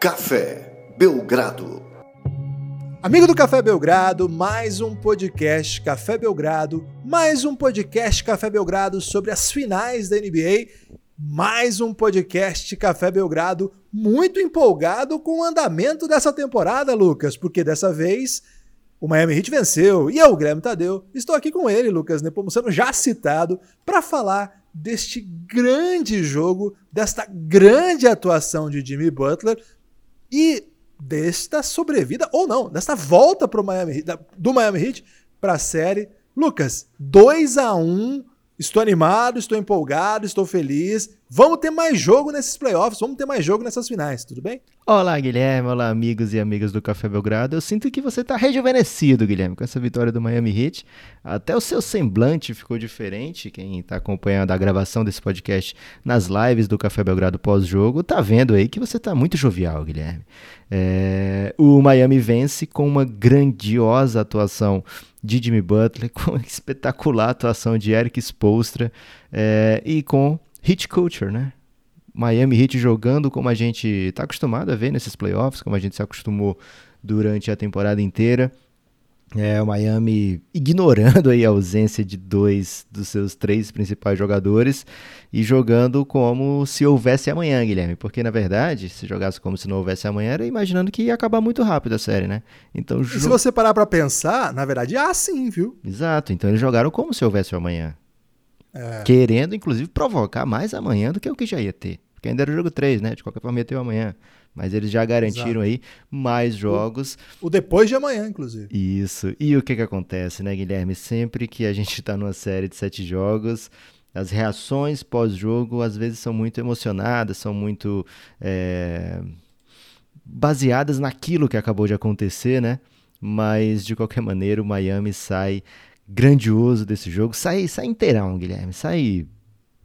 Café Belgrado. Amigo do Café Belgrado, mais um podcast Café Belgrado, mais um podcast Café Belgrado sobre as finais da NBA, mais um podcast Café Belgrado muito empolgado com o andamento dessa temporada, Lucas, porque dessa vez o Miami Heat venceu e eu, Guilherme Tadeu, estou aqui com ele, Lucas Nepomuceno, já citado, para falar deste grande jogo, desta grande atuação de Jimmy Butler e desta sobrevida, ou não, desta volta pro Miami, do Miami Heat para a série. Lucas, 2 a 1 Estou animado, estou empolgado, estou feliz. Vamos ter mais jogo nesses playoffs, vamos ter mais jogo nessas finais, tudo bem? Olá, Guilherme. Olá, amigos e amigas do Café Belgrado. Eu sinto que você está rejuvenescido, Guilherme, com essa vitória do Miami Heat. Até o seu semblante ficou diferente. Quem está acompanhando a gravação desse podcast nas lives do Café Belgrado pós-jogo, tá vendo aí que você está muito jovial, Guilherme. É... O Miami vence com uma grandiosa atuação de Jimmy Butler, com espetacular atuação de Eric Spolstra é, e com hit culture, né? Miami Heat jogando como a gente está acostumado a ver nesses playoffs, como a gente se acostumou durante a temporada inteira. É, o Miami ignorando aí a ausência de dois dos seus três principais jogadores e jogando como se houvesse amanhã, Guilherme. Porque, na verdade, se jogasse como se não houvesse amanhã, era imaginando que ia acabar muito rápido a série, né? Então, jo... se você parar para pensar, na verdade, ah, sim, viu? Exato. Então, eles jogaram como se houvesse amanhã. É. Querendo, inclusive, provocar mais amanhã do que o que já ia ter. Porque ainda era o jogo 3, né? De qualquer forma, ia ter amanhã. Mas eles já garantiram Exato. aí mais jogos. O, o, depois de amanhã, inclusive. Isso. E o que que acontece, né, Guilherme? Sempre que a gente está numa série de sete jogos, as reações pós-jogo às vezes são muito emocionadas, são muito é, baseadas naquilo que acabou de acontecer, né? Mas de qualquer maneira o Miami sai grandioso desse jogo, sai, sai inteirão, Guilherme, sai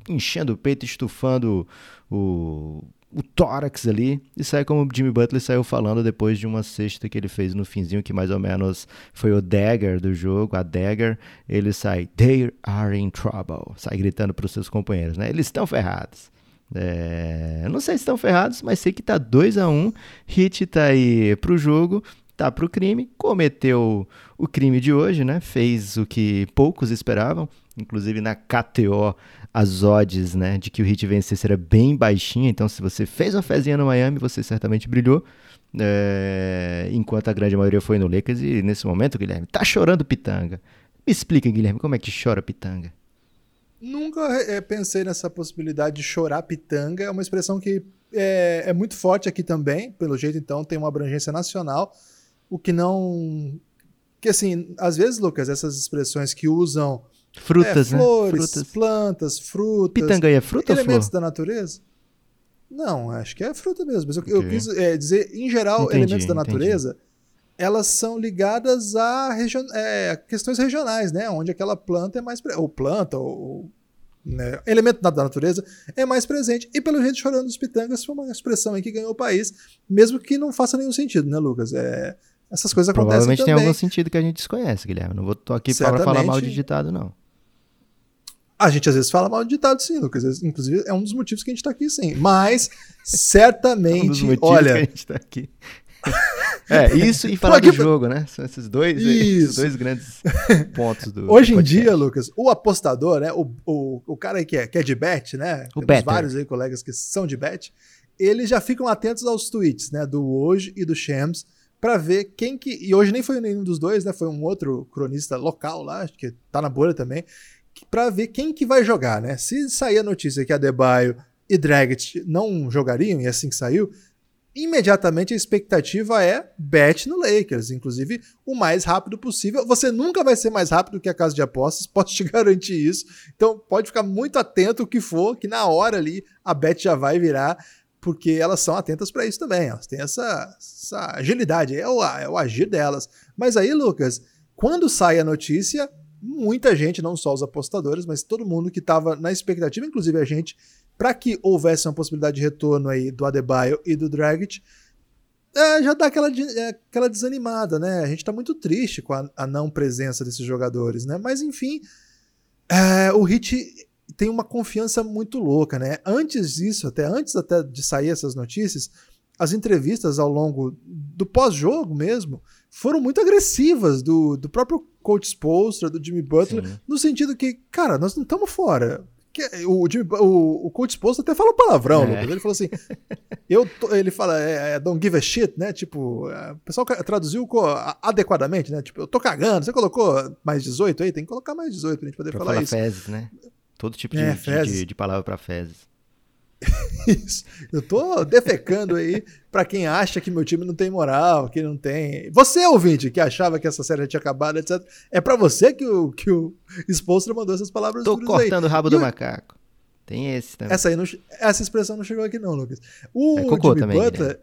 enchendo o peito, estufando o, o tórax ali e sai como o Jimmy Butler saiu falando depois de uma cesta que ele fez no finzinho, que mais ou menos foi o dagger do jogo, a dagger, ele sai, they are in trouble, sai gritando para os seus companheiros, né? Eles estão ferrados. É, não sei se estão ferrados, mas sei que tá 2 a 1 um, Hit tá aí pro jogo, tá pro crime, cometeu o crime de hoje, né? Fez o que poucos esperavam, inclusive na KTO as odds, né, de que o Heat vencesse era bem baixinha, então se você fez uma fezinha no Miami, você certamente brilhou. É, enquanto a grande maioria foi no Lakers e nesse momento, Guilherme, tá chorando pitanga. Me explica, Guilherme, como é que chora pitanga? Nunca é, pensei nessa possibilidade de chorar pitanga. É uma expressão que é, é, muito forte aqui também, pelo jeito, então, tem uma abrangência nacional. O que não. Que assim, às vezes, Lucas, essas expressões que usam Frutas, é, flores, né? Frutas. plantas, frutas. Pitangueia é fruta Elementos da natureza? Não, acho que é fruta mesmo. Mas okay. eu, eu, quis é, dizer, em geral, entendi, elementos da natureza, entendi. elas são ligadas a region, é, questões regionais, né? Onde aquela planta é mais. Ou planta, ou. Né, elemento da natureza é mais presente. E pelo jeito, chorando dos pitangas foi uma expressão aí que ganhou o país, mesmo que não faça nenhum sentido, né, Lucas? É, essas coisas acontecem Provavelmente também. tem algum sentido que a gente desconhece, Guilherme. Não vou tô aqui para falar mal de ditado, não. A gente às vezes fala mal de ditado, sim, Lucas. Inclusive, é um dos motivos que a gente está aqui, sim. Mas, certamente, um dos motivos olha. Que a gente tá aqui. É, isso e falar do jogo, né? São esses dois, esses dois grandes pontos do. Hoje em dia, Lucas, o apostador, né? O, o, o cara aí que é, que é de bet, né? O Temos vários aí colegas que são de bet. Eles já ficam atentos aos tweets, né? Do hoje e do Shams para ver quem que. E hoje nem foi nenhum dos dois, né? Foi um outro cronista local lá, que tá na bolha também, para ver quem que vai jogar, né? Se sair a notícia que Adebayo e Dragic não jogariam, e assim que saiu, imediatamente a expectativa é bet no Lakers, inclusive o mais rápido possível. Você nunca vai ser mais rápido que a casa de apostas, posso te garantir isso. Então pode ficar muito atento o que for, que na hora ali a bet já vai virar, porque elas são atentas para isso também. Elas têm essa, essa agilidade, é o, é o agir delas. Mas aí, Lucas, quando sai a notícia, muita gente, não só os apostadores, mas todo mundo que estava na expectativa, inclusive a gente, para que houvesse uma possibilidade de retorno aí do Adebayo e do Dragic, é, já dá aquela, é, aquela desanimada, né? A gente está muito triste com a, a, não presença desses jogadores, né? Mas enfim, é, o Hit tem uma confiança muito louca, né? Antes disso, até antes até de sair essas notícias, as entrevistas ao longo do pós-jogo mesmo foram muito agressivas do, do próprio coach Spolstra, do Jimmy Butler, Sim. no sentido que, cara, nós não estamos fora. O, Jimmy, o, o coach Spolstra até fala palavrão, é. Lucas. Ele falou assim, eu tô, ele fala, é, é, don't give a shit, né? Tipo, é, o pessoal traduziu adequadamente, né? Tipo, eu tô cagando, você colocou mais 18 aí? Tem que colocar mais 18 pra gente poder pra falar, falar isso. fezes, né? Todo tipo de, é, de, de, de palavra para fezes. Isso. Eu tô defecando aí para quem acha que meu time não tem moral, que não tem. Você, ouvinte, que achava que essa série já tinha acabado, etc. É para você que o, que o Spolstra mandou essas palavras Tô cortando aí. o rabo e do eu... macaco. Tem esse também. Essa, aí não, essa expressão não chegou aqui, não, Lucas. O é Jimmy também, Butler.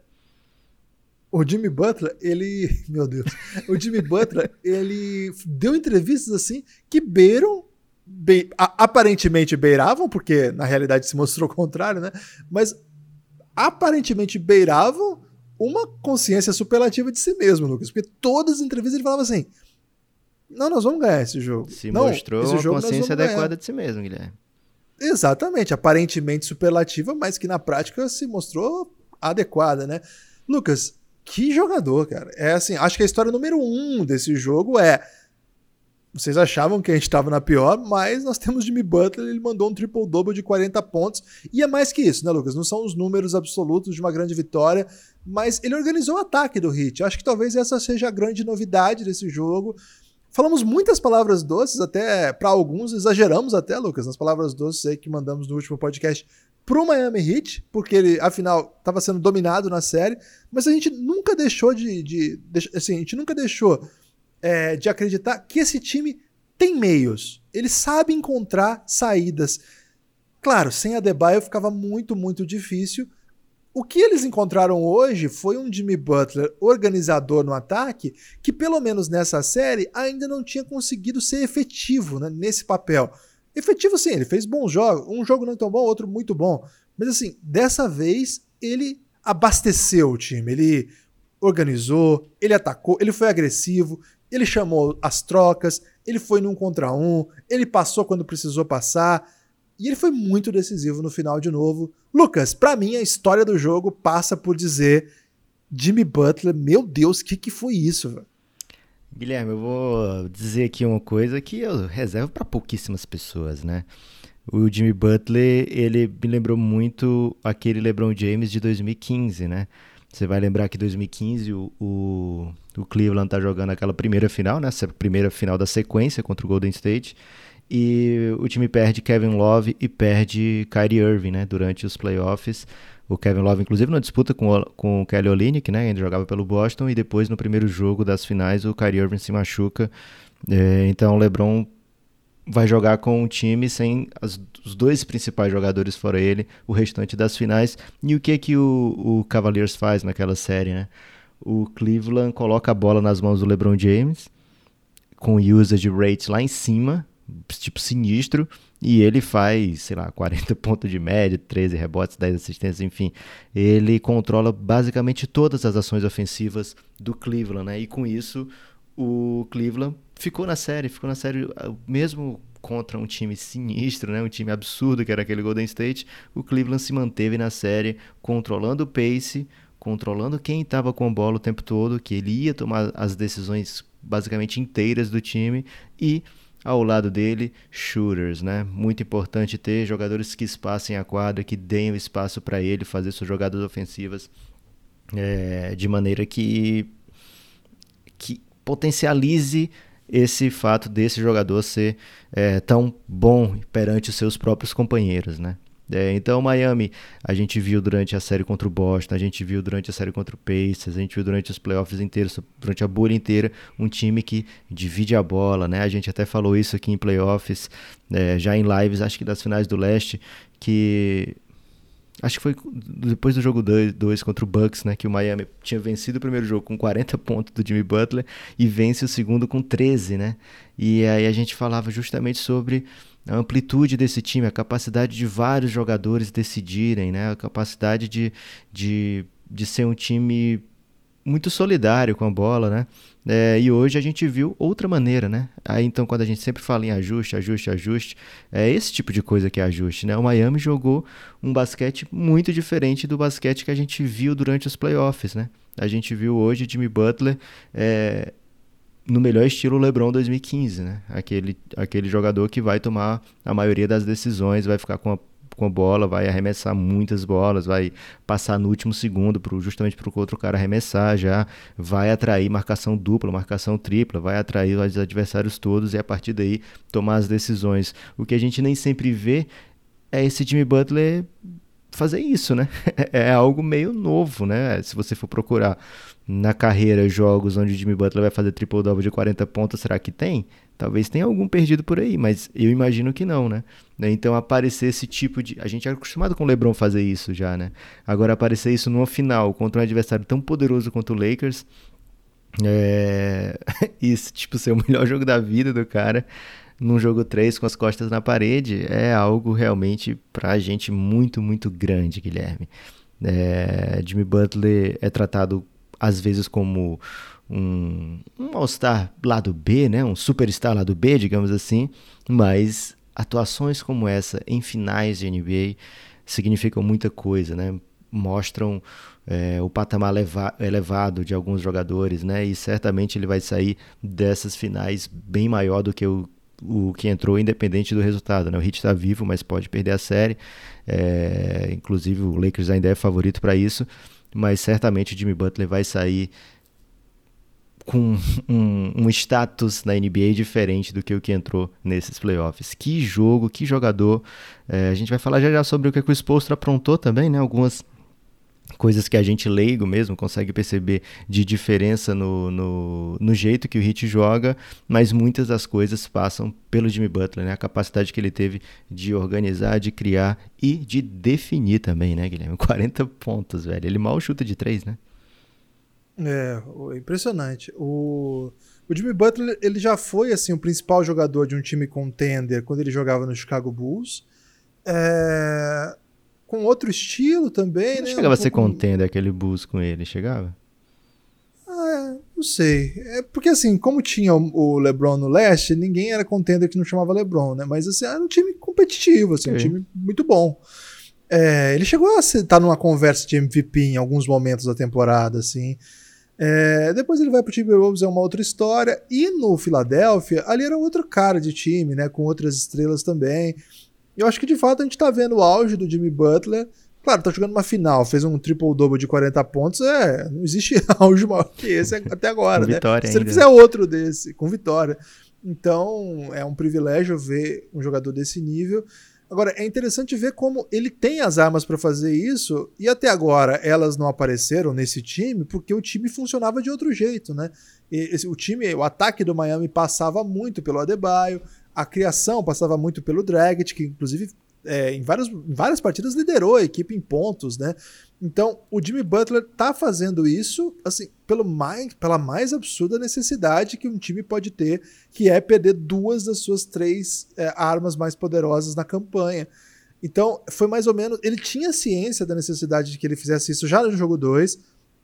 O Jimmy Butler, ele. Meu Deus. O Jimmy Butler, ele deu entrevistas assim que beiram be aparentemente beiravam, porque na realidade se mostrou o contrário, né? Mas aparentemente beiravam uma consciência superlativa de si mesmo, Lucas. Porque todas as entrevistas ele falava assim: Não, nós vamos ganhar esse jogo. Se não, mostrou uma consciência adequada de si mesmo, Guilherme. Exatamente, aparentemente superlativa, mas que na prática se mostrou adequada, né? Lucas, que jogador, cara. É assim, acho que a história número um desse jogo é vocês achavam que a gente estava na pior, mas nós temos Jimmy Butler, ele mandou um triple-double de 40 pontos. E é mais que isso, né, Lucas? Não são os números absolutos de uma grande vitória, mas ele organizou o ataque do Heat. Acho que talvez essa seja a grande novidade desse jogo. Falamos muitas palavras doces, até para alguns, exageramos até, Lucas, nas palavras doces aí que mandamos no último podcast pro Miami Heat, porque ele, afinal, estava sendo dominado na série, mas a gente nunca deixou de, de, de assim, a gente nunca deixou é, de acreditar que esse time tem meios. Ele sabe encontrar saídas. Claro, sem a Debaio ficava muito, muito difícil. O que eles encontraram hoje foi um Jimmy Butler organizador no ataque, que pelo menos nessa série ainda não tinha conseguido ser efetivo né, nesse papel. Efetivo sim, ele fez bons jogos, um jogo não tão bom, outro muito bom. Mas assim, dessa vez ele abasteceu o time, ele organizou, ele atacou, ele foi agressivo, ele chamou as trocas, ele foi num contra um, ele passou quando precisou passar. E ele foi muito decisivo no final de novo. Lucas, para mim a história do jogo passa por dizer Jimmy Butler, meu Deus, o que, que foi isso? Guilherme, eu vou dizer aqui uma coisa que eu reservo para pouquíssimas pessoas, né? O Jimmy Butler, ele me lembrou muito aquele LeBron James de 2015, né? Você vai lembrar que em 2015 o, o, o Cleveland tá jogando aquela primeira final, né? Essa primeira final da sequência contra o Golden State. E o time perde Kevin Love e perde Kyrie Irving, né? Durante os playoffs. O Kevin Love, inclusive, na disputa com, o, com o Kelly Olynyk, né? Ele jogava pelo Boston. E depois, no primeiro jogo das finais, o Kyrie Irving se machuca. É, então, o LeBron vai jogar com um time sem as, os dois principais jogadores fora ele, o restante das finais. E o que que o, o Cavaliers faz naquela série, né? O Cleveland coloca a bola nas mãos do LeBron James, com usage rate lá em cima, tipo sinistro, e ele faz, sei lá, 40 pontos de média, 13 rebotes, 10 assistências, enfim. Ele controla basicamente todas as ações ofensivas do Cleveland, né? E com isso, o Cleveland ficou na série, ficou na série ah, mesmo contra um time sinistro, né, um time absurdo que era aquele Golden State, o Cleveland se manteve na série controlando o pace, controlando quem estava com a bola o tempo todo, que ele ia tomar as decisões basicamente inteiras do time e ao lado dele, shooters, né? Muito importante ter jogadores que espaçem a quadra, que deem o espaço para ele fazer suas jogadas ofensivas é, de maneira que, que potencialize esse fato desse jogador ser é, tão bom perante os seus próprios companheiros, né? É, então, Miami, a gente viu durante a série contra o Boston, a gente viu durante a série contra o Pacers, a gente viu durante os playoffs inteiros, durante a bolha inteira, um time que divide a bola, né? A gente até falou isso aqui em playoffs, é, já em lives, acho que das finais do leste, que Acho que foi depois do jogo 2 contra o Bucks, né? Que o Miami tinha vencido o primeiro jogo com 40 pontos do Jimmy Butler e vence o segundo com 13, né? E aí a gente falava justamente sobre a amplitude desse time, a capacidade de vários jogadores decidirem, né? A capacidade de, de, de ser um time muito solidário com a bola, né? É, e hoje a gente viu outra maneira, né? Aí então, quando a gente sempre fala em ajuste, ajuste, ajuste, é esse tipo de coisa que é ajuste, né? O Miami jogou um basquete muito diferente do basquete que a gente viu durante os playoffs, né? A gente viu hoje Jimmy Butler é, no melhor estilo LeBron 2015, né? Aquele, aquele jogador que vai tomar a maioria das decisões, vai ficar com a com a bola, vai arremessar muitas bolas, vai passar no último segundo pro, justamente para o outro cara arremessar já, vai atrair marcação dupla, marcação tripla, vai atrair os adversários todos e a partir daí tomar as decisões. O que a gente nem sempre vê é esse Jimmy Butler fazer isso, né? É algo meio novo, né? Se você for procurar na carreira jogos onde o Jimmy Butler vai fazer triple-double de 40 pontos, será que tem? Talvez tenha algum perdido por aí, mas eu imagino que não, né? Então aparecer esse tipo de. A gente é acostumado com o LeBron fazer isso já, né? Agora aparecer isso numa final contra um adversário tão poderoso quanto o Lakers. É... isso, tipo, ser o melhor jogo da vida do cara num jogo 3 com as costas na parede é algo realmente pra gente muito, muito grande, Guilherme. É... Jimmy Butler é tratado às vezes como um, um All-Star lado B, né? um Superstar lado B, digamos assim, mas atuações como essa em finais de NBA significam muita coisa, né? mostram é, o patamar elevado de alguns jogadores, né? E certamente ele vai sair dessas finais bem maior do que o, o que entrou, independente do resultado. Né? O Heat está vivo, mas pode perder a série. É, inclusive o Lakers ainda é favorito para isso, mas certamente o Jimmy Butler vai sair com um, um, status na NBA diferente do que o que entrou nesses playoffs. Que jogo, que jogador. É, a gente vai falar já já sobre o que, o Spolstra aprontou também, né? Algumas coisas que a gente leigo mesmo consegue perceber de diferença no, no, no, jeito que o Hit joga, mas muitas das coisas passam pelo Jimmy Butler, né? A capacidade que ele teve de organizar, de criar e de definir também, né, Guilherme? 40 pontos, velho. Ele mal chuta de três, né? É, impressionante. O, o Jimmy Butler ele já foi assim o principal jogador de um time contender quando ele jogava no Chicago Bulls. É, com outro estilo também, não né? Chegava um a ser pouco... contender aquele Bulls com ele, chegava? Ah, não sei. É porque assim, como tinha o LeBron no leste, ninguém era contender que não chamava LeBron, né? Mas assim, era um time competitivo, assim, um time muito bom. É, ele chegou a estar numa conversa de MVP em alguns momentos da temporada, assim. É, depois ele vai pro Timberwolves, é uma outra história. E no Philadelphia, ali era outro cara de time, né? Com outras estrelas também. Eu acho que de fato a gente tá vendo o auge do Jimmy Butler. Claro, tá jogando uma final, fez um triple-double de 40 pontos. É, não existe auge maior que esse até agora, né? Vitória Se ele fizer outro desse, com vitória. Então, é um privilégio ver um jogador desse nível. Agora, é interessante ver como ele tem as armas para fazer isso e até agora elas não apareceram nesse time porque o time funcionava de outro jeito, né? Esse, o time, o ataque do Miami passava muito pelo Adebayo, a criação passava muito pelo Dragic, que inclusive é, em, várias, em várias partidas liderou a equipe em pontos, né? Então, o Jimmy Butler tá fazendo isso, assim, pelo mais, pela mais absurda necessidade que um time pode ter, que é perder duas das suas três é, armas mais poderosas na campanha. Então, foi mais ou menos. Ele tinha ciência da necessidade de que ele fizesse isso já no jogo 2.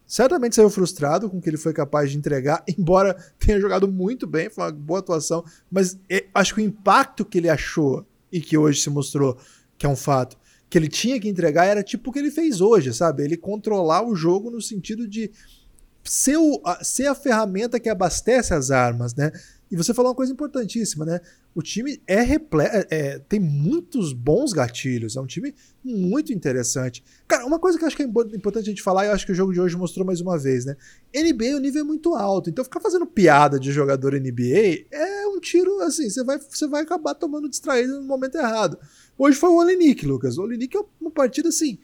Certamente saiu frustrado com o que ele foi capaz de entregar, embora tenha jogado muito bem, foi uma boa atuação. Mas é, acho que o impacto que ele achou e que hoje se mostrou que é um fato, que ele tinha que entregar era tipo o que ele fez hoje, sabe? Ele controlar o jogo no sentido de ser, o, ser a ferramenta que abastece as armas, né? E você falou uma coisa importantíssima, né? O time é repleto, é, é, tem muitos bons gatilhos, é um time muito interessante. Cara, uma coisa que eu acho que é importante a gente falar, e eu acho que o jogo de hoje mostrou mais uma vez, né? NBA, o nível é muito alto, então ficar fazendo piada de jogador NBA é um tiro, assim, você vai, você vai acabar tomando distraído no momento errado. Hoje foi o Olenik, Lucas. O Olenik é uma partida, assim,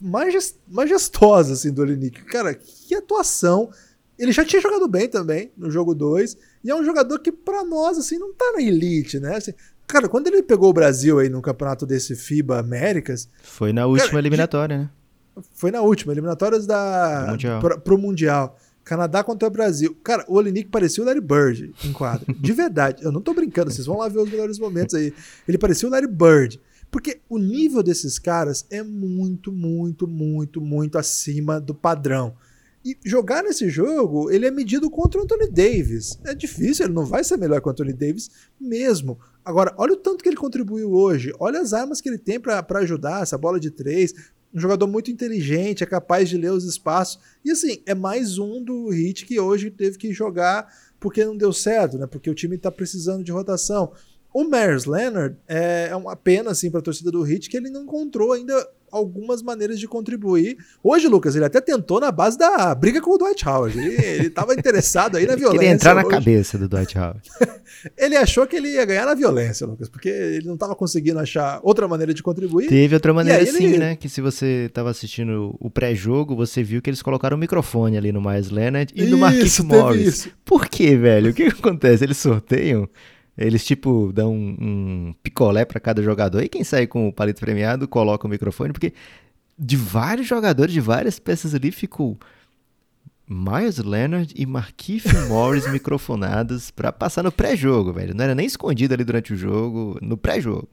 majestosa, assim, do Olenik. Cara, que atuação. Ele já tinha jogado bem também no jogo 2. E é um jogador que, para nós, assim, não tá na elite, né? Assim, cara, quando ele pegou o Brasil aí no campeonato desse FIBA Américas. Foi na última cara, eliminatória, né? Foi na última, eliminatórias da. Mundial. Pra, pro Mundial. Canadá contra o Brasil. Cara, o Olinick parecia o Larry Bird em quadro. De verdade. Eu não tô brincando, vocês vão lá ver os melhores momentos aí. Ele parecia o Larry Bird. Porque o nível desses caras é muito, muito, muito, muito acima do padrão. E jogar nesse jogo, ele é medido contra o Anthony Davis. É difícil, ele não vai ser melhor que o Anthony Davis mesmo. Agora, olha o tanto que ele contribuiu hoje. Olha as armas que ele tem para ajudar, essa bola de três. Um jogador muito inteligente, é capaz de ler os espaços. E assim, é mais um do Hit que hoje teve que jogar porque não deu certo, né? Porque o time está precisando de rotação. O Myers Leonard é, é uma pena assim para a torcida do Hit que ele não encontrou ainda algumas maneiras de contribuir. Hoje, Lucas, ele até tentou na base da briga com o Dwight Howard. Ele estava interessado aí na violência. Queria entrar na hoje. cabeça do Dwight Howard. ele achou que ele ia ganhar na violência, Lucas, porque ele não estava conseguindo achar outra maneira de contribuir. Teve outra maneira sim, ele... né? Que se você estava assistindo o pré-jogo, você viu que eles colocaram o microfone ali no Miles Leonard e no Marquinhos Morris. Isso. Por quê, velho? O que acontece? Eles sorteiam eles, tipo, dão um, um picolé para cada jogador. E quem sai com o palito premiado coloca o microfone, porque de vários jogadores, de várias peças ali, ficou Miles Leonard e Marquise Morris microfonados para passar no pré-jogo, velho. Não era nem escondido ali durante o jogo, no pré-jogo.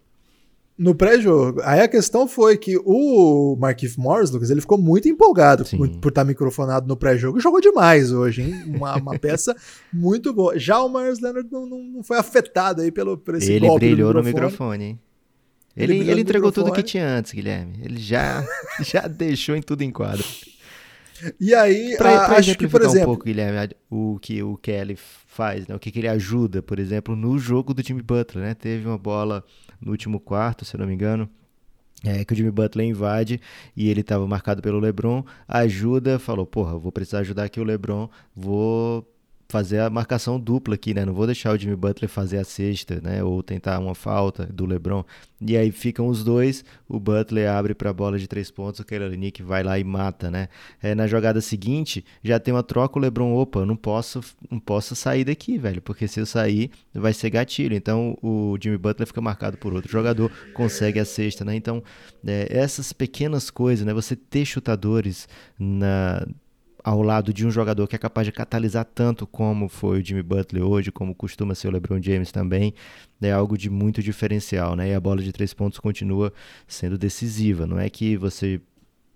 No pré-jogo. Aí a questão foi que o Marquinhos Morris, Lucas, ele ficou muito empolgado por, por, estar microfonado no pré-jogo. Jogou demais hoje, hein? Uma, uma peça muito boa. Já o Myers Leonard não, não, foi afetado aí pelo, por esse ele golpe brilhou no microfone, hein? Ele, ele, ele entregou tudo que tinha antes, Guilherme. Ele já, já deixou em tudo em quadro. E aí, pra, pra acho que, por exemplo... um pouco, Guilherme, o que o Kelly faz, né? o que, que ele ajuda, por exemplo, no jogo do time Butler, né? Teve uma bola no último quarto, se não me engano. É, que o Jimmy Butler invade e ele estava marcado pelo LeBron, ajuda, falou, porra, vou precisar ajudar aqui o LeBron, vou fazer a marcação dupla aqui, né? Não vou deixar o Jimmy Butler fazer a sexta, né? Ou tentar uma falta do LeBron. E aí ficam os dois, o Butler abre para a bola de três pontos, o Kelly Nick vai lá e mata, né? É, na jogada seguinte, já tem uma troca, o LeBron, opa, não posso, não posso sair daqui, velho, porque se eu sair, vai ser gatilho. Então o Jimmy Butler fica marcado por outro jogador, consegue a sexta, né? Então, é, essas pequenas coisas, né? Você ter chutadores na ao lado de um jogador que é capaz de catalisar tanto como foi o Jimmy Butler hoje, como costuma ser o LeBron James também, é algo de muito diferencial, né? E a bola de três pontos continua sendo decisiva. Não é que você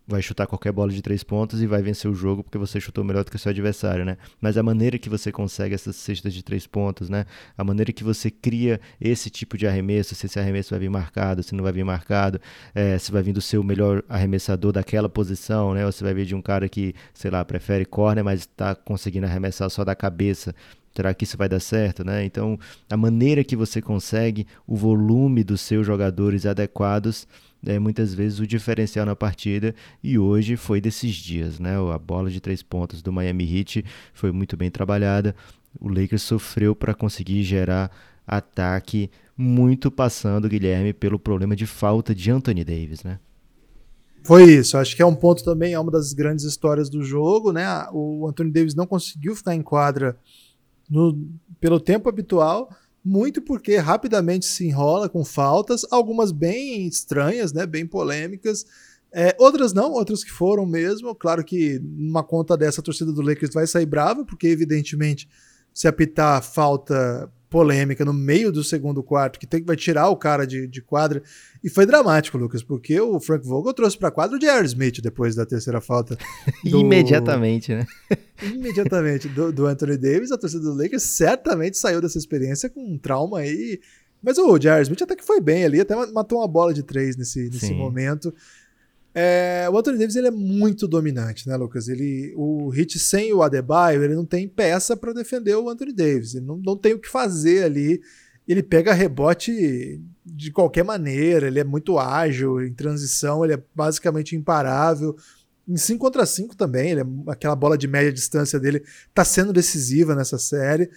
vai chutar qualquer bola de três pontos e vai vencer o jogo porque você chutou melhor do que o seu adversário, né? Mas a maneira que você consegue essas cestas de três pontos, né? A maneira que você cria esse tipo de arremesso, se esse arremesso vai vir marcado, se não vai vir marcado, é, se vai vir do seu melhor arremessador daquela posição, né? Ou você vai vir de um cara que, sei lá, prefere corner, mas está conseguindo arremessar só da cabeça. Será que isso vai dar certo, né? Então, a maneira que você consegue o volume dos seus jogadores adequados é, muitas vezes o diferencial na partida e hoje foi desses dias, né? A bola de três pontos do Miami Heat foi muito bem trabalhada. O Lakers sofreu para conseguir gerar ataque, muito passando, Guilherme, pelo problema de falta de Anthony Davis, né? Foi isso, acho que é um ponto também, é uma das grandes histórias do jogo, né? O Anthony Davis não conseguiu ficar em quadra no, pelo tempo habitual muito porque rapidamente se enrola com faltas, algumas bem estranhas, né, bem polêmicas, é, outras não, outras que foram mesmo. Claro que numa conta dessa a torcida do Lakers vai sair brava, porque evidentemente se apitar falta polêmica no meio do segundo quarto, que tem vai tirar o cara de, de quadra. E foi dramático, Lucas, porque o Frank Vogel trouxe para quadra o J.R. Smith depois da terceira falta. Do... Imediatamente, né? Imediatamente, do, do, Anthony Davis, a torcida do Lakers certamente saiu dessa experiência com um trauma aí. Mas o J.R. Smith até que foi bem ali, até matou uma bola de três nesse, nesse momento. É, o Anthony Davis ele é muito dominante, né, Lucas? Ele, o Hit sem o Adebayo, ele não tem peça para defender o Anthony Davis. Ele não, não tem o que fazer ali. Ele pega rebote de qualquer maneira, ele é muito ágil em transição, ele é basicamente imparável. Em 5 contra 5 também, ele é, aquela bola de média distância dele está sendo decisiva nessa série.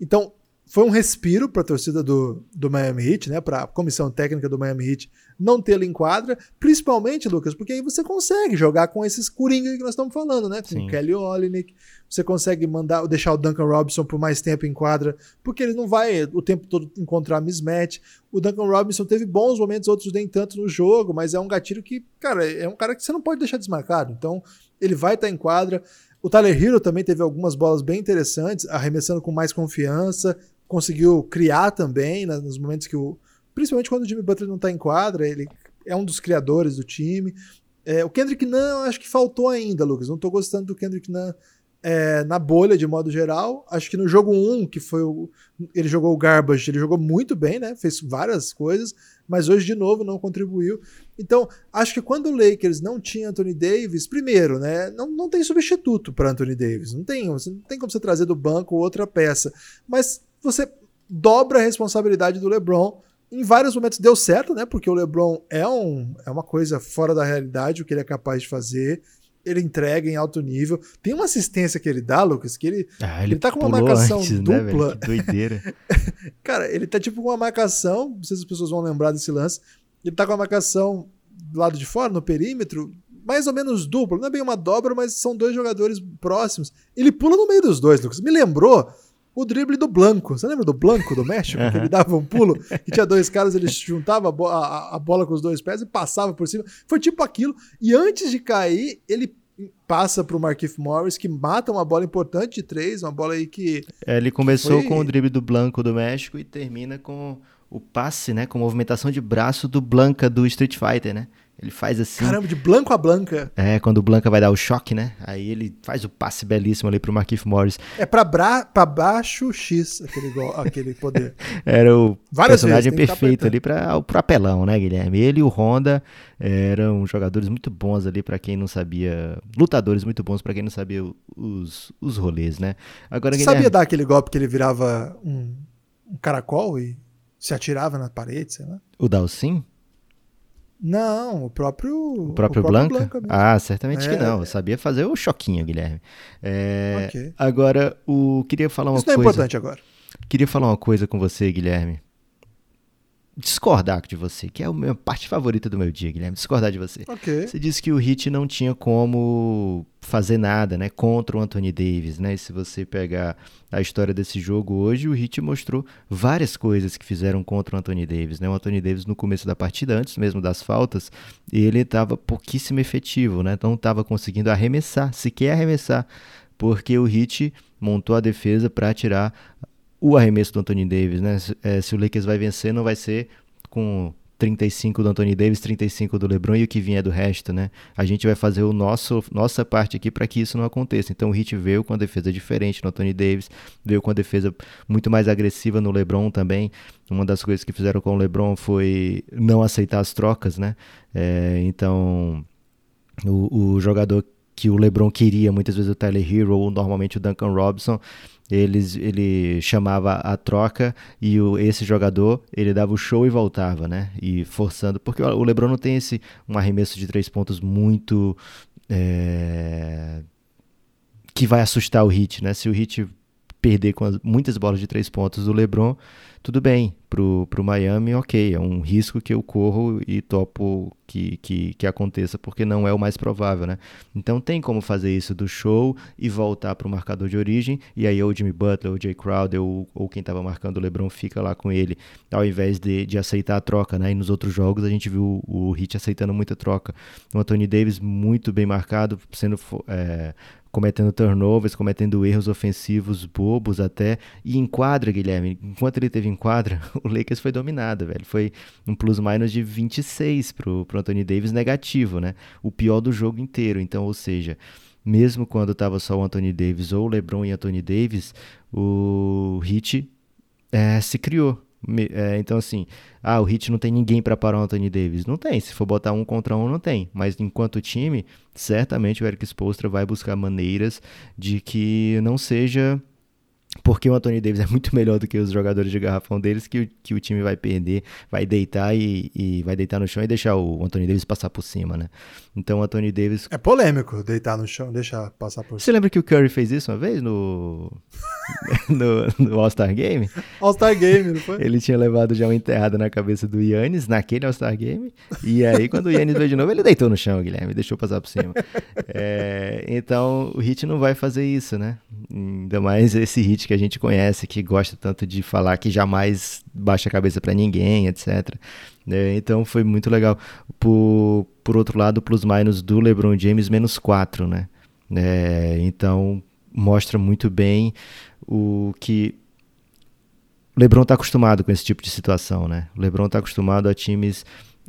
Então, foi um respiro para a torcida do, do Miami Heat, né, para a comissão técnica do Miami Heat não tê-lo em quadra, principalmente, Lucas, porque aí você consegue jogar com esses coringa que nós estamos falando, né, com Sim. o Kelly Olynyk, você consegue mandar deixar o Duncan Robinson por mais tempo em quadra, porque ele não vai o tempo todo encontrar mismatch. O Duncan Robinson teve bons momentos, outros nem tanto no jogo, mas é um gatilho que, cara, é um cara que você não pode deixar desmarcado. Então, ele vai estar tá em quadra. O Tyler Hero também teve algumas bolas bem interessantes, arremessando com mais confiança, conseguiu criar também né, nos momentos que o. Principalmente quando o Jimmy Butler não está em quadra, ele é um dos criadores do time. É, o Kendrick Nunn, acho que faltou ainda, Lucas. Não tô gostando do Kendrick Nunn é, na bolha, de modo geral. Acho que no jogo 1, que foi o. Ele jogou o Garbage, ele jogou muito bem, né? Fez várias coisas, mas hoje, de novo, não contribuiu. Então, acho que quando o Lakers não tinha Anthony Davis, primeiro, né? Não, não tem substituto para Anthony Davis. Não tem, não tem como você trazer do banco outra peça. Mas você dobra a responsabilidade do LeBron. Em vários momentos deu certo, né? Porque o LeBron é, um, é uma coisa fora da realidade, o que ele é capaz de fazer. Ele entrega em alto nível. Tem uma assistência que ele dá, Lucas, que ele, ah, ele, ele tá com uma marcação antes, dupla. Né, que doideira. Cara, ele tá tipo com uma marcação, não sei se as pessoas vão lembrar desse lance. Ele tá com a marcação do lado de fora, no perímetro, mais ou menos dupla. Não é bem uma dobra, mas são dois jogadores próximos. Ele pula no meio dos dois, Lucas. Me lembrou o drible do Blanco. Você lembra do Blanco do México? que ele dava um pulo, que tinha dois caras, ele juntava a, bo a, a, bola com os dois pés e passava por cima. Foi tipo aquilo. E antes de cair, ele passa para o Marquinhos Morris, que mata uma bola importante de três, uma bola aí que. É, ele começou foi... com o drible do Blanco do México e termina com o passe, né? Com movimentação de braço do Blanca do Street Fighter, né? Ele faz assim. Caramba, de Blanco a Blanca. É, quando o Blanca vai dar o choque, né? Aí ele faz o passe belíssimo ali pro Marquinhos Morris. É pra, bra... pra baixo X aquele, go... aquele poder. Era o Várias personagem vezes, perfeito ali pra, pro apelão, né, Guilherme? Ele e o Honda eram jogadores muito bons ali para quem não sabia. Lutadores muito bons para quem não sabia os, os rolês, né? Agora, Guilherme... Sabia dar aquele golpe que ele virava um, um caracol e se atirava na parede, sei lá? O Dalcin? Não, o próprio. O próprio, o próprio Blanca? Blanca ah, certamente é, que não. Eu sabia fazer o choquinho, Guilherme. É, okay. Agora, o queria falar uma Isso coisa. Isso não é importante agora. Queria falar uma coisa com você, Guilherme discordar de você, que é a minha parte favorita do meu dia, Guilherme, discordar de você. Okay. Você disse que o Hit não tinha como fazer nada, né, contra o Anthony Davis, né? E se você pegar a história desse jogo hoje, o Hit mostrou várias coisas que fizeram contra o Anthony Davis, né? O Anthony Davis no começo da partida, antes mesmo das faltas, ele estava pouquíssimo efetivo, né? Não estava conseguindo arremessar, sequer arremessar, porque o Hit montou a defesa para tirar o arremesso do Anthony Davis, né? É, se o Lakers vai vencer, não vai ser com 35 do Anthony Davis, 35 do LeBron e o que vier do resto, né? A gente vai fazer o nosso nossa parte aqui para que isso não aconteça. Então o Heat veio com a defesa diferente no Anthony Davis, veio com a defesa muito mais agressiva no LeBron também. Uma das coisas que fizeram com o LeBron foi não aceitar as trocas, né? É, então o, o jogador que o LeBron queria, muitas vezes o Tyler Hero ou normalmente o Duncan Robinson, eles, ele chamava a troca e o, esse jogador ele dava o show e voltava, né? E forçando, porque o LeBron não tem esse um arremesso de três pontos muito é, que vai assustar o Hit, né? Se o Hit perder com as, muitas bolas de três pontos do LeBron, tudo bem, pro, pro Miami, ok, é um risco que eu corro e topo que, que, que aconteça, porque não é o mais provável, né? Então tem como fazer isso do show e voltar pro marcador de origem, e aí ou o Jimmy Butler, ou o Jay Crowder, ou, ou quem estava marcando o LeBron fica lá com ele, ao invés de, de aceitar a troca, né? E nos outros jogos a gente viu o, o Hit aceitando muita troca. O Anthony Davis muito bem marcado, sendo é, cometendo turnovers, cometendo erros ofensivos bobos até, e em quadra, Guilherme, enquanto ele teve em quadra, o Lakers foi dominado, velho. Foi um plus-minus de 26 pro, pro Anthony Davis negativo, né? O pior do jogo inteiro. Então, ou seja, mesmo quando estava só o Anthony Davis ou o LeBron e Anthony Davis, o Hit é, se criou. É, então, assim, ah, o Hit não tem ninguém para parar o Anthony Davis. Não tem. Se for botar um contra um, não tem. Mas enquanto time, certamente o Eric Spoelstra vai buscar maneiras de que não seja porque o Anthony Davis é muito melhor do que os jogadores de garrafão deles, que, que o time vai perder, vai deitar e, e vai deitar no chão e deixar o Anthony Davis passar por cima, né? Então o Anthony Davis. É polêmico deitar no chão, deixar passar por cima. Você lembra que o Curry fez isso uma vez no. no, no All-Star Game? All-Star Game, não foi? Ele tinha levado já uma enterrada na cabeça do Yannis, naquele All-Star Game. E aí, quando o Yannis veio de novo, ele deitou no chão, Guilherme, deixou passar por cima. É, então o Hit não vai fazer isso, né? Ainda mais esse Hit que a gente conhece, que gosta tanto de falar que jamais baixa a cabeça para ninguém, etc. É, então foi muito legal. Por, por outro lado, plus-minus do LeBron James, menos 4, né? É, então mostra muito bem o que LeBron está acostumado com esse tipo de situação, né? LeBron está acostumado a times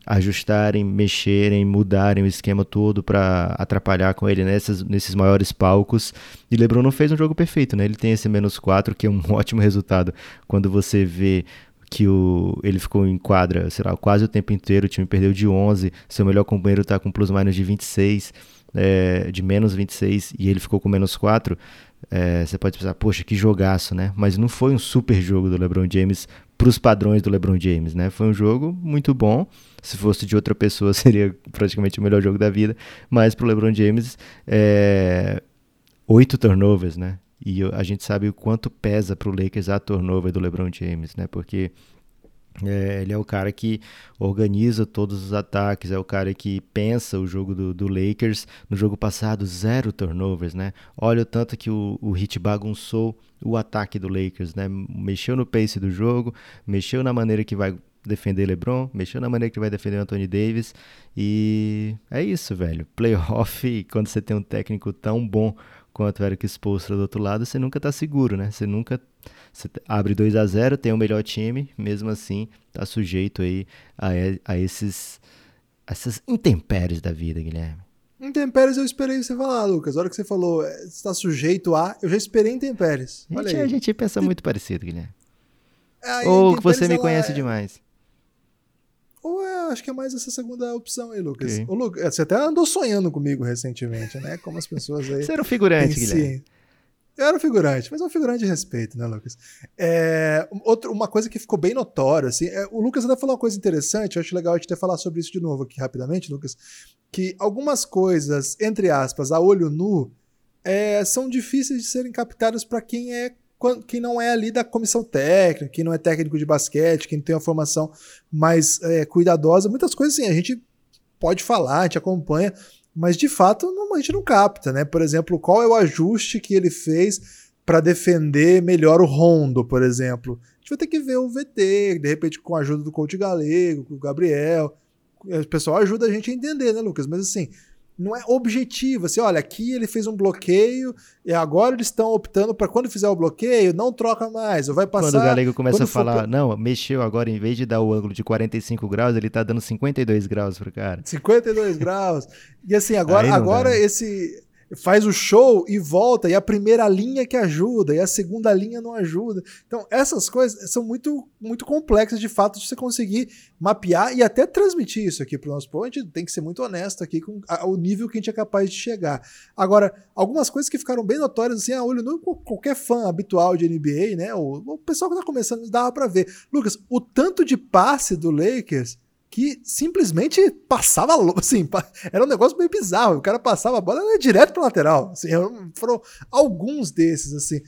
ajustarem, mexerem, mudarem o esquema todo para atrapalhar com ele nessas, nesses maiores palcos. E LeBron não fez um jogo perfeito, né? Ele tem esse menos 4, que é um ótimo resultado quando você vê que o, ele ficou em quadra, sei lá, quase o tempo inteiro, o time perdeu de 11, seu melhor companheiro está com plus-minus de 26, é, de menos 26, e ele ficou com menos 4, é, você pode pensar, poxa, que jogaço, né? Mas não foi um super jogo do LeBron James para os padrões do LeBron James, né? Foi um jogo muito bom. Se fosse de outra pessoa, seria praticamente o melhor jogo da vida. Mas para o LeBron James, é... oito turnovers, né? E a gente sabe o quanto pesa para o Lakers a turnover do LeBron James, né? Porque é, ele é o cara que organiza todos os ataques, é o cara que pensa o jogo do, do, Lakers. No jogo passado, zero turnovers, né? Olha o tanto que o, o Hit bagunçou o ataque do Lakers, né? Mexeu no pace do jogo, mexeu na maneira que vai defender LeBron, mexeu na maneira que vai defender Anthony Davis. E é isso, velho. Playoff, quando você tem um técnico tão bom quanto o Eric Spoelstra do outro lado, você nunca tá seguro, né? Você nunca você abre 2 a 0 tem o melhor time, mesmo assim tá sujeito aí a, a esses essas intempéries da vida, Guilherme. Intempéries eu esperei você falar, Lucas. A hora que você falou, está sujeito a, eu já esperei intempéres. Olha a gente, aí. a gente pensa muito parecido, Guilherme. Ah, Ou você me conhece é... demais. Ou é, acho que é mais essa segunda opção aí, Lucas. Okay. O Lucas você até andou sonhando comigo recentemente, né? Como as pessoas aí. Você era um figurante, Guilherme. Eu era um figurante, mas é um figurante de respeito, né, Lucas? É, outro, uma coisa que ficou bem notória, assim, é, o Lucas até falou uma coisa interessante, eu acho legal a gente até falar sobre isso de novo aqui rapidamente, Lucas, que algumas coisas, entre aspas, a olho nu, é, são difíceis de serem captadas para quem é quem não é ali da comissão técnica, quem não é técnico de basquete, quem tem uma formação mais é, cuidadosa, muitas coisas assim, a gente pode falar, a gente acompanha, mas de fato não, a gente não capta, né? Por exemplo, qual é o ajuste que ele fez para defender melhor o Rondo, por exemplo. A gente vai ter que ver o VT, de repente com a ajuda do coach galego, com o Gabriel. O pessoal ajuda a gente a entender, né, Lucas? Mas assim, não é objetivo. Assim, olha, aqui ele fez um bloqueio e agora eles estão optando para quando fizer o bloqueio, não troca mais, ou vai passar. Quando o Galego começa a falar, for... não, mexeu agora, em vez de dar o ângulo de 45 graus, ele tá dando 52 graus pro cara. 52 graus. E assim, agora, agora né? esse faz o show e volta, e a primeira linha que ajuda, e a segunda linha não ajuda. Então, essas coisas são muito, muito complexas de fato de você conseguir mapear e até transmitir isso aqui para o nosso povo. A gente tem que ser muito honesto aqui com o nível que a gente é capaz de chegar. Agora, algumas coisas que ficaram bem notórias, assim, a olho nu, qualquer fã habitual de NBA, né? O, o pessoal que está começando, dava para ver. Lucas, o tanto de passe do Lakers que simplesmente passava, assim, era um negócio meio bizarro. O cara passava a bola era direto para lateral. Assim, foram alguns desses, assim.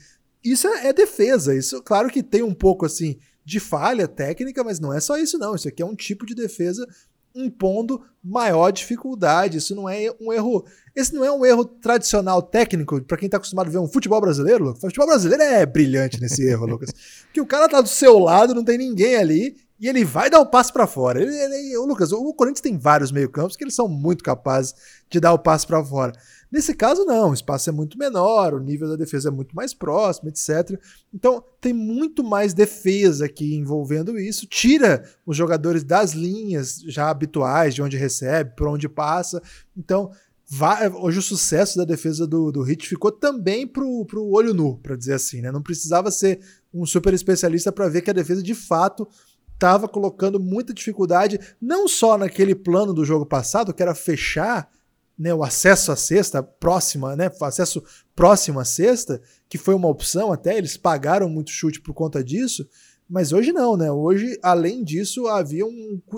Isso é, é, defesa. Isso, claro que tem um pouco, assim, de falha técnica, mas não é só isso, não. Isso aqui é um tipo de defesa impondo maior dificuldade. Isso não é um erro. Esse não é um erro tradicional técnico para quem está acostumado a ver um futebol brasileiro. O futebol brasileiro é brilhante nesse erro, Lucas. Que o cara tá do seu lado, não tem ninguém ali e ele vai dar o passe para fora. Ele, ele, o Lucas, o Corinthians tem vários meio-campos que eles são muito capazes de dar o passe para fora. Nesse caso, não, o espaço é muito menor, o nível da defesa é muito mais próximo, etc. Então, tem muito mais defesa aqui envolvendo isso, tira os jogadores das linhas já habituais, de onde recebe, por onde passa. Então, vai, hoje o sucesso da defesa do, do Hit ficou também pro, pro olho nu, para dizer assim, né? Não precisava ser um super especialista para ver que a defesa de fato estava colocando muita dificuldade, não só naquele plano do jogo passado, que era fechar né, o acesso à cesta próxima, né, acesso próximo à cesta, que foi uma opção até, eles pagaram muito chute por conta disso, mas hoje não, né? Hoje, além disso, havia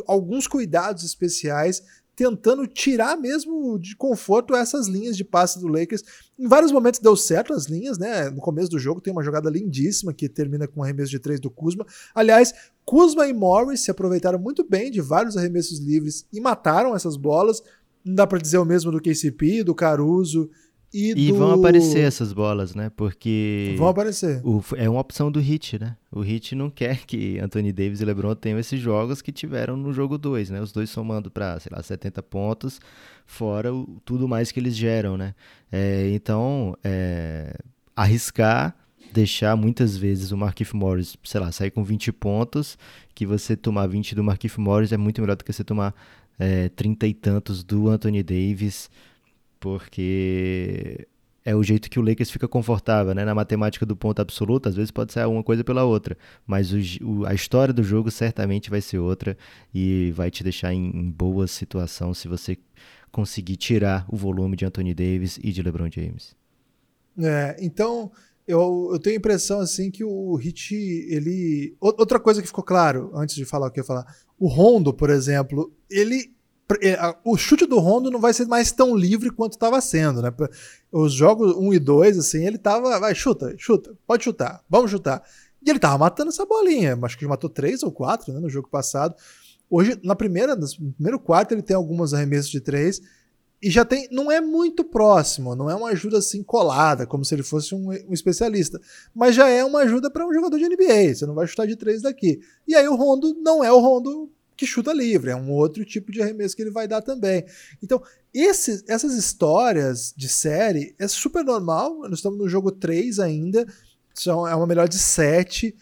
alguns cuidados especiais tentando tirar mesmo de conforto essas linhas de passe do Lakers. Em vários momentos deu certo as linhas, né? No começo do jogo tem uma jogada lindíssima que termina com um arremesso de três do Kuzma. Aliás, Kuzma e Morris se aproveitaram muito bem de vários arremessos livres e mataram essas bolas. Não dá para dizer o mesmo do KCP, do Caruso e, e do... vão aparecer essas bolas, né? Porque. Vão aparecer. O, é uma opção do Hit, né? O Hit não quer que Anthony Davis e LeBron tenham esses jogos que tiveram no jogo 2, né? Os dois somando para, sei lá, 70 pontos, fora o, tudo mais que eles geram, né? É, então, é, arriscar deixar muitas vezes o Markif Morris, sei lá, sair com 20 pontos, que você tomar 20 do Markif Morris é muito melhor do que você tomar é, 30 e tantos do Anthony Davis, porque é o jeito que o Lakers fica confortável, né? Na matemática do ponto absoluto, às vezes pode ser uma coisa pela outra, mas o, o, a história do jogo certamente vai ser outra e vai te deixar em, em boa situação se você conseguir tirar o volume de Anthony Davis e de LeBron James. É, então eu, eu tenho a impressão assim que o Hit, ele. Outra coisa que ficou claro antes de falar o que eu ia falar, o Rondo, por exemplo, ele é, o chute do Rondo não vai ser mais tão livre quanto estava sendo, né? Os jogos 1 e 2, assim, ele tava, vai, chuta, chuta, pode chutar, vamos chutar. E ele tava matando essa bolinha, acho que matou três ou quatro, né, no jogo passado. Hoje, na primeira, no primeiro quarto, ele tem algumas arremessos de três e já tem, não é muito próximo, não é uma ajuda assim colada, como se ele fosse um, um especialista, mas já é uma ajuda para um jogador de NBA. Você não vai chutar de três daqui. E aí o Rondo não é o Rondo que chuta livre, é um outro tipo de arremesso que ele vai dar também. Então, esse, essas histórias de série é super normal. Nós estamos no jogo 3 ainda, são, é uma melhor de 7.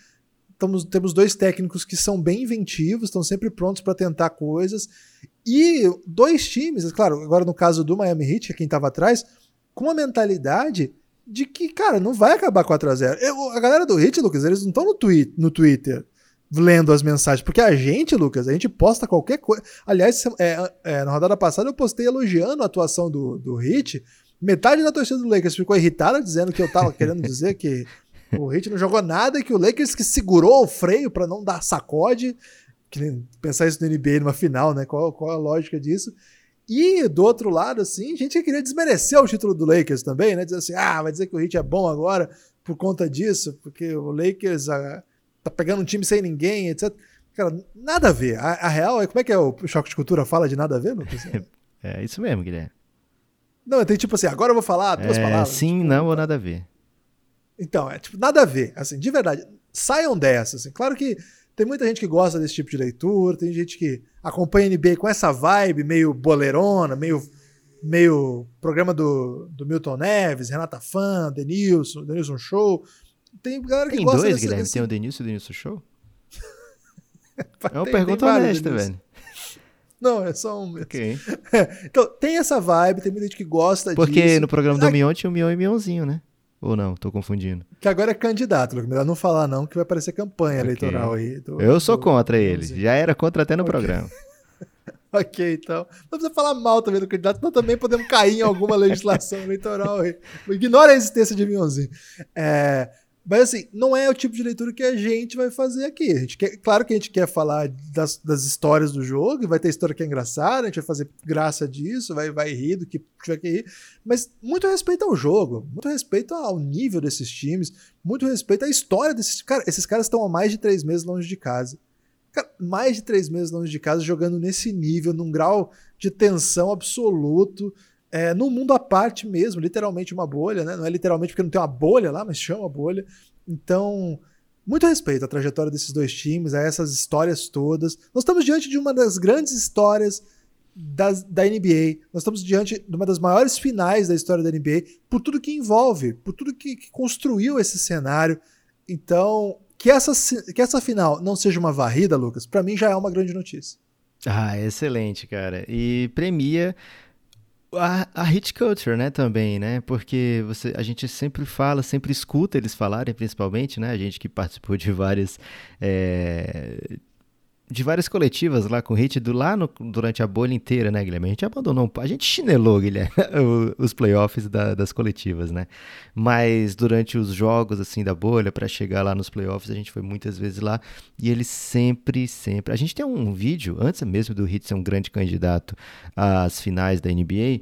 Estamos, temos dois técnicos que são bem inventivos, estão sempre prontos para tentar coisas. E dois times, claro, agora no caso do Miami Heat, é quem estava atrás, com a mentalidade de que, cara, não vai acabar 4 a 0 Eu, A galera do Heat, Lucas, eles não estão no, tweet, no Twitter lendo as mensagens. Porque a gente, Lucas, a gente posta qualquer coisa. Aliás, é, é, na rodada passada eu postei elogiando a atuação do, do Hit. Metade da torcida do Lakers ficou irritada dizendo que eu tava querendo dizer que o Hit não jogou nada que o Lakers que segurou o freio para não dar sacode. Que pensar isso no NBA numa final, né? Qual, qual a lógica disso? E do outro lado, assim, gente que queria desmerecer o título do Lakers também, né? Dizer assim, ah, vai dizer que o Hit é bom agora por conta disso, porque o Lakers. A, tá pegando um time sem ninguém, etc. Cara, nada a ver. A, a, real é como é que é o Choque de Cultura fala de nada a ver, Lucas? É isso mesmo, Guilherme. Não, tem tipo assim, agora eu vou falar duas é, palavras. Sim, tipo, não ou nada a ver. Então, é tipo, nada a ver. Assim, de verdade, saiam dessas. Assim. Claro que tem muita gente que gosta desse tipo de leitura, tem gente que acompanha NBA com essa vibe meio boleirona, meio, meio programa do, do Milton Neves, Renata Fã, Denilson, Denilson Show. Tem galera que tem gosta dois, dessa, Guilherme? desse... Tem o Denilson e o Denilson Show? é uma tem, pergunta tem honesta, velho. Não, é só um. Ok. então, tem essa vibe, tem muita gente que gosta Porque disso. Porque no programa do Mion tinha o Mion e o Mionzinho, né? Ou não, tô confundindo. Que agora é candidato, melhor não falar não, que vai parecer campanha okay. eleitoral aí. Do, Eu sou do, contra ele, já era contra até no okay. programa. ok, então. Não precisa falar mal também do candidato, nós também podemos cair em alguma legislação eleitoral aí. Ignora a existência de Mionzinho. É, mas assim, não é o tipo de leitura que a gente vai fazer aqui. A gente quer, claro que a gente quer falar das, das histórias do jogo, vai ter história que é engraçada, a gente vai fazer graça disso, vai, vai rir do que tiver que rir. Mas muito respeito ao jogo, muito respeito ao nível desses times, muito respeito à história desses. Cara, esses caras estão há mais de três meses longe de casa. Mais de três meses longe de casa, jogando nesse nível, num grau de tensão absoluto é, num mundo à parte mesmo, literalmente uma bolha, né? Não é literalmente porque não tem uma bolha lá, mas chama bolha. Então, muito respeito à trajetória desses dois times, a essas histórias todas. Nós estamos diante de uma das grandes histórias das, da NBA. Nós estamos diante de uma das maiores finais da história da NBA, por tudo que envolve, por tudo que, que construiu esse cenário. Então, que essa, que essa final não seja uma varrida, Lucas, para mim já é uma grande notícia. Ah, excelente, cara. E premia a, a hit culture, né, também, né? Porque você, a gente sempre fala, sempre escuta eles falarem, principalmente, né? A gente que participou de várias é, de várias coletivas lá com o Hit do, lá no, durante a bolha inteira, né, Guilherme? A gente abandonou, a gente chinelou, Guilherme, os playoffs da, das coletivas, né? Mas durante os jogos, assim, da bolha, para chegar lá nos playoffs, a gente foi muitas vezes lá e eles sempre, sempre. A gente tem um vídeo, antes mesmo do Hit ser um grande candidato às finais da NBA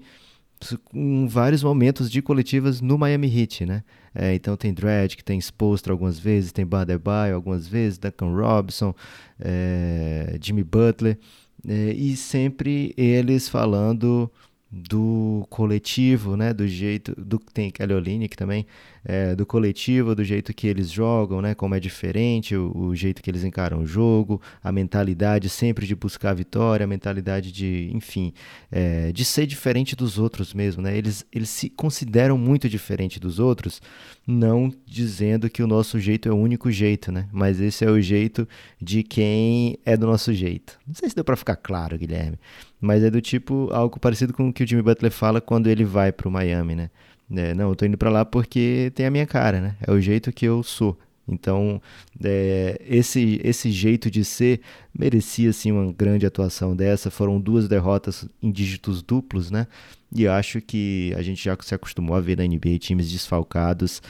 com vários momentos de coletivas no Miami Heat, né? É, então tem Dredd, que tem Spolstra algumas vezes, tem Badebaio algumas vezes, Duncan Robinson, é, Jimmy Butler, é, e sempre eles falando do coletivo, né, do jeito, do tem Kelly Olynyk também, é, do coletivo, do jeito que eles jogam, né? Como é diferente, o, o, jeito que eles encaram o jogo, a mentalidade sempre de buscar a vitória, a mentalidade de, enfim, é, de ser diferente dos outros mesmo, né? Eles, eles se consideram muito diferente dos outros, não dizendo que o nosso jeito é o único jeito, né? Mas esse é o jeito de quem é do nosso jeito. Não sei se deu para ficar claro, Guilherme, mas é do tipo algo parecido com o que o Jimmy Butler fala quando ele vai pro Miami, né? É, não, eu tô indo para lá porque tem a minha cara, né? É o jeito que eu sou. Então, é, esse, esse jeito de ser merecia sim uma grande atuação dessa. Foram duas derrotas em dígitos duplos, né? E acho que a gente já se acostumou a ver na NBA times desfalcados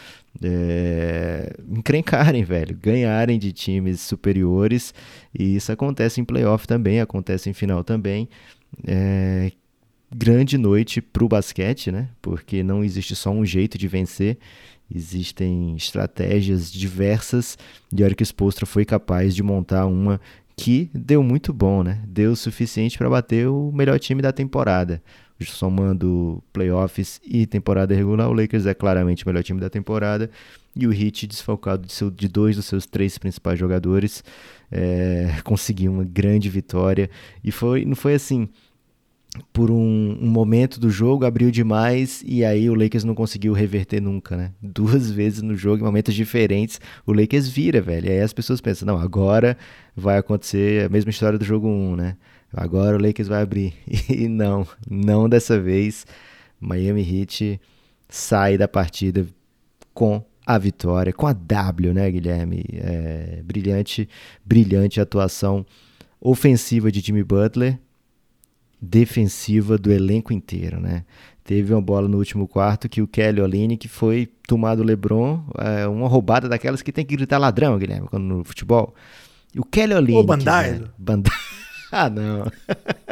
é, encrencarem, velho, ganharem de times superiores. E isso acontece em playoff também, acontece em final também. É, grande noite para o basquete, né? Porque não existe só um jeito de vencer, existem estratégias diversas. E Eric Spolstra foi capaz de montar uma que deu muito bom, né? Deu o suficiente para bater o melhor time da temporada. Somando playoffs e temporada regular, o Lakers é claramente o melhor time da temporada. E o Heat, desfalcado de, seu, de dois dos seus três principais jogadores, é, conseguiu uma grande vitória. E foi, não foi assim por um, um, momento do jogo, abriu demais e aí o Lakers não conseguiu reverter nunca, né? Duas vezes no jogo, em momentos diferentes, o Lakers vira, velho. E aí as pessoas pensam, não, agora vai acontecer a mesma história do jogo 1, né? Agora o Lakers vai abrir. E não, não dessa vez. Miami Heat sai da partida com a vitória, com a W, né, Guilherme? É, brilhante, brilhante atuação ofensiva de Jimmy Butler defensiva do elenco inteiro, né? Teve uma bola no último quarto que o Kelly Olynyk que foi tomado o LeBron, é, uma roubada daquelas que tem que gritar ladrão, Guilherme, quando no futebol. E o Kelly Olynyk... Ô, Bandai. Né? Bandai. ah, não.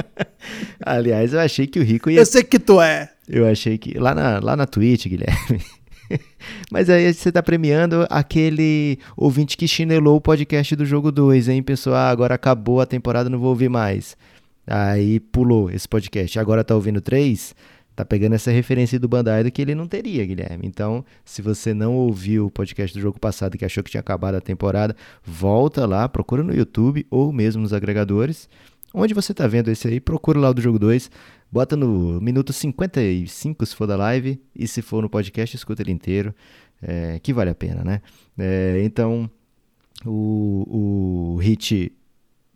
Aliás, eu achei que o Rico ia... Eu sei que tu é. Eu achei que... Lá na, lá na Twitch, Guilherme... Mas aí você tá premiando aquele ouvinte que chinelou o podcast do jogo 2, hein? Pensou, ah, agora acabou a temporada, não vou ouvir mais. Aí pulou esse podcast. Agora tá ouvindo três, tá pegando essa referência do Bandai que ele não teria, Guilherme. Então, se você não ouviu o podcast do jogo passado que achou que tinha acabado a temporada, volta lá, procura no YouTube ou mesmo nos agregadores. Onde você tá vendo esse aí, procura lá o do jogo 2, bota no minuto 55 se for da live e se for no podcast, escuta ele inteiro, é, que vale a pena, né? É, então, o, o Hit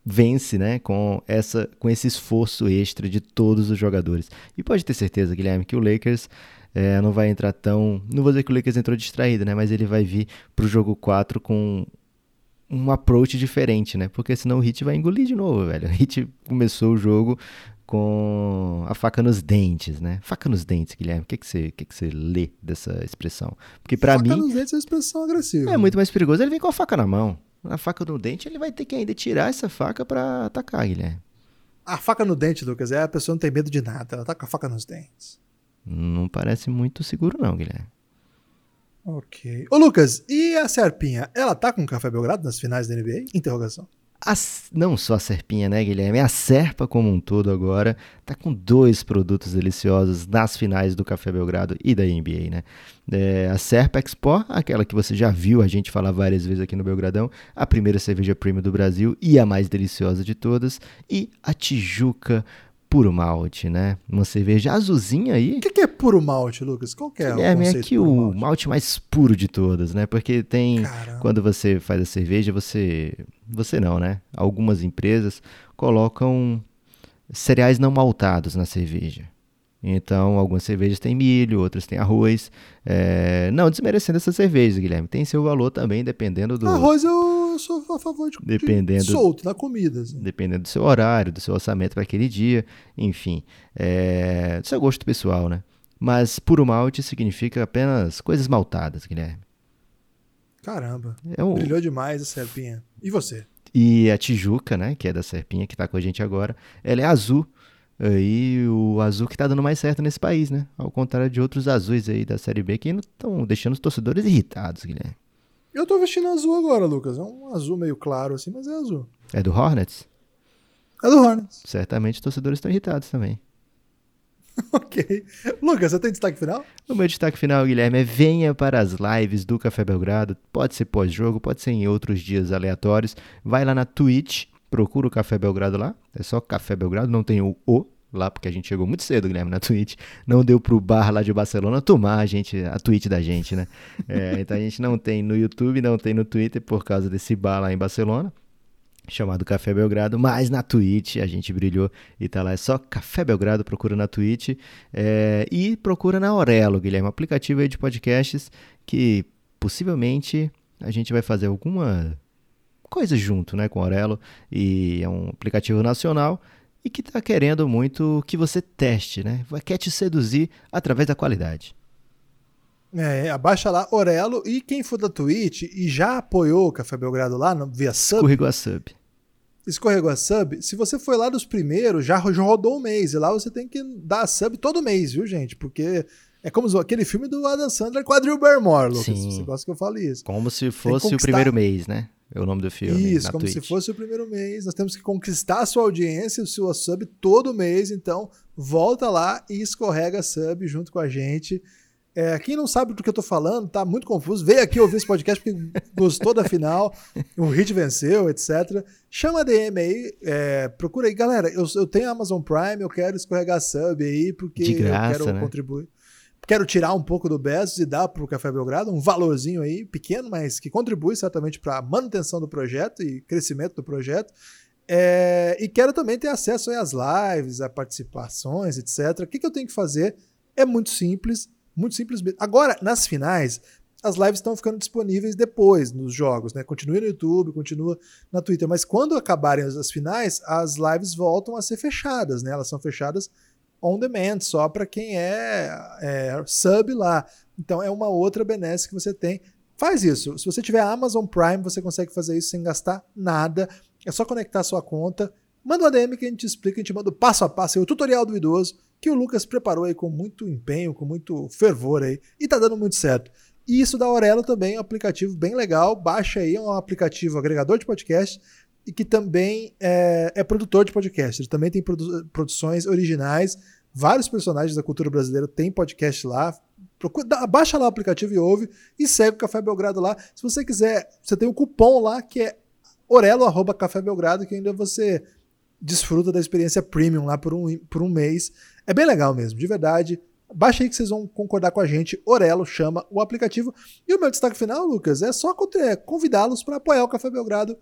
vence, né, com essa com esse esforço extra de todos os jogadores. E pode ter certeza, Guilherme, que o Lakers é, não vai entrar tão, não vou dizer que o Lakers entrou distraído, né, mas ele vai vir para o jogo 4 com um approach diferente, né? Porque senão o Hit vai engolir de novo, velho. O Hit começou o jogo com a faca nos dentes, né? Faca nos dentes, Guilherme. O que, que, você, que, que você lê dessa expressão? Porque para mim. Faca nos dentes é uma expressão agressiva. É muito mais perigoso. Ele vem com a faca na mão a faca no dente, ele vai ter que ainda tirar essa faca para atacar, Guilherme. A faca no dente, Lucas, é a pessoa não tem medo de nada, ela tá com a faca nos dentes. Não parece muito seguro não, Guilherme. Ok. Ô Lucas, e a Serpinha? Ela tá com o Café Belgrado nas finais da NBA? Interrogação. A, não só a Serpinha, né, Guilherme? A Serpa como um todo agora tá com dois produtos deliciosos nas finais do Café Belgrado e da NBA, né? É, a Serpa Expo, aquela que você já viu a gente falar várias vezes aqui no Belgradão, a primeira cerveja premium do Brasil e a mais deliciosa de todas, e a Tijuca puro malte, né? Uma cerveja azulzinha aí. O que, que, é puro malte, Lucas? Qual que é, o É, é que o malte? malte? mais puro de todas, né? Porque tem Caramba. quando você faz a cerveja, você você não, né? Algumas empresas colocam cereais não maltados na cerveja. Então, algumas cervejas têm milho, outras têm arroz. É... Não desmerecendo essas cervejas, Guilherme. Tem seu valor também, dependendo do. Arroz eu sou a favor de, dependendo, de solto na comida. Assim. Dependendo do seu horário, do seu orçamento para aquele dia. Enfim, é... do seu gosto pessoal, né? Mas puro malte significa apenas coisas maltadas, Guilherme. Caramba. É um... Brilhou demais a Serpinha. E você? E a Tijuca, né? Que é da Serpinha, que está com a gente agora. Ela é azul aí o azul que tá dando mais certo nesse país, né? Ao contrário de outros azuis aí da Série B que estão deixando os torcedores irritados, Guilherme. Eu tô vestindo azul agora, Lucas. É um azul meio claro assim, mas é azul. É do Hornets? É do Hornets. Certamente os torcedores estão irritados também. ok. Lucas, você tem destaque final? O meu destaque final, Guilherme, é venha para as lives do Café Belgrado. Pode ser pós-jogo, pode ser em outros dias aleatórios. Vai lá na Twitch, procura o Café Belgrado lá. É só Café Belgrado, não tem o O lá, porque a gente chegou muito cedo, Guilherme, na Twitch. Não deu pro bar lá de Barcelona tomar a, gente, a Twitch da gente, né? É, então a gente não tem no YouTube, não tem no Twitter por causa desse bar lá em Barcelona chamado Café Belgrado, mas na Twitch a gente brilhou e tá lá, é só Café Belgrado, procura na Twitch é, e procura na Aurelo, Guilherme, um aplicativo aí de podcasts que possivelmente a gente vai fazer alguma coisa junto, né, com a Aurelo e é um aplicativo nacional e que tá querendo muito que você teste, né, quer te seduzir através da qualidade. É, abaixa lá Orelo e quem for da Twitch e já apoiou o Café Belgrado lá no, via sub. Escorregou a sub escorregou a sub, se você foi lá dos primeiros, já rodou um mês. E lá você tem que dar a sub todo mês, viu, gente? Porque é como aquele filme do Adam Sandler Drew Barrymore, Lucas. Sim. Você gosta que eu fale isso. Como se fosse o primeiro mês, né? É o nome do filme. Isso, como Twitch. se fosse o primeiro mês. Nós temos que conquistar a sua audiência, a sua sub todo mês. Então, volta lá e escorrega a sub junto com a gente. É, quem não sabe do que eu tô falando, tá muito confuso, veio aqui ouvir esse podcast porque gostou da final, o Hit venceu, etc. Chama a DM aí, é, procura aí. Galera, eu, eu tenho Amazon Prime, eu quero escorregar sub aí, porque graça, eu quero né? contribuir. Quero tirar um pouco do Bezos e dar pro Café Belgrado, um valorzinho aí, pequeno, mas que contribui certamente para a manutenção do projeto e crescimento do projeto. É, e quero também ter acesso às lives, a participações, etc. O que, que eu tenho que fazer? É muito simples muito simples mesmo. Agora, nas finais, as lives estão ficando disponíveis depois nos jogos, né? Continua no YouTube, continua na Twitter, mas quando acabarem as finais, as lives voltam a ser fechadas, né? Elas são fechadas on demand, só para quem é, é, sub lá. Então é uma outra benesse que você tem. Faz isso. Se você tiver Amazon Prime, você consegue fazer isso sem gastar nada. É só conectar sua conta. Manda uma DM que a gente explica, a gente manda o passo a passo, o tutorial do idoso que o Lucas preparou aí com muito empenho, com muito fervor aí, e tá dando muito certo. E isso da Aurelo também é um aplicativo bem legal, baixa aí, é um aplicativo agregador de podcast e que também é, é produtor de podcast. Ele também tem produ produções originais, vários personagens da cultura brasileira têm podcast lá. Procura, baixa lá o aplicativo e ouve e segue o Café Belgrado lá. Se você quiser, você tem um cupom lá que é orelo arroba Café Belgrado que ainda você desfruta da experiência premium lá por um, por um mês. É bem legal mesmo, de verdade. Baixa aí que vocês vão concordar com a gente. Orelo chama o aplicativo. E o meu destaque final, Lucas, é só é, convidá-los para apoiar o Café Belgrado.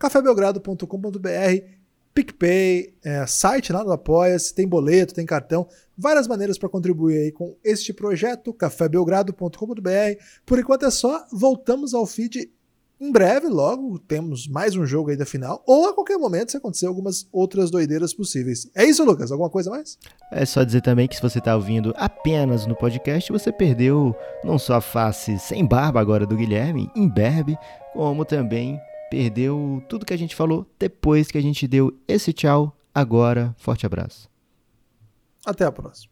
cafébelgrado.com.br PicPay, é, site lá do Apoia-se, tem boleto, tem cartão, várias maneiras para contribuir aí com este projeto, cafébelgrado.com.br. Por enquanto é só, voltamos ao feed em breve, logo, temos mais um jogo aí da final, ou a qualquer momento se acontecer algumas outras doideiras possíveis. É isso, Lucas? Alguma coisa mais? É só dizer também que se você está ouvindo apenas no podcast, você perdeu não só a face sem barba agora do Guilherme, imberbe, como também perdeu tudo que a gente falou depois que a gente deu esse tchau. Agora, forte abraço. Até a próxima.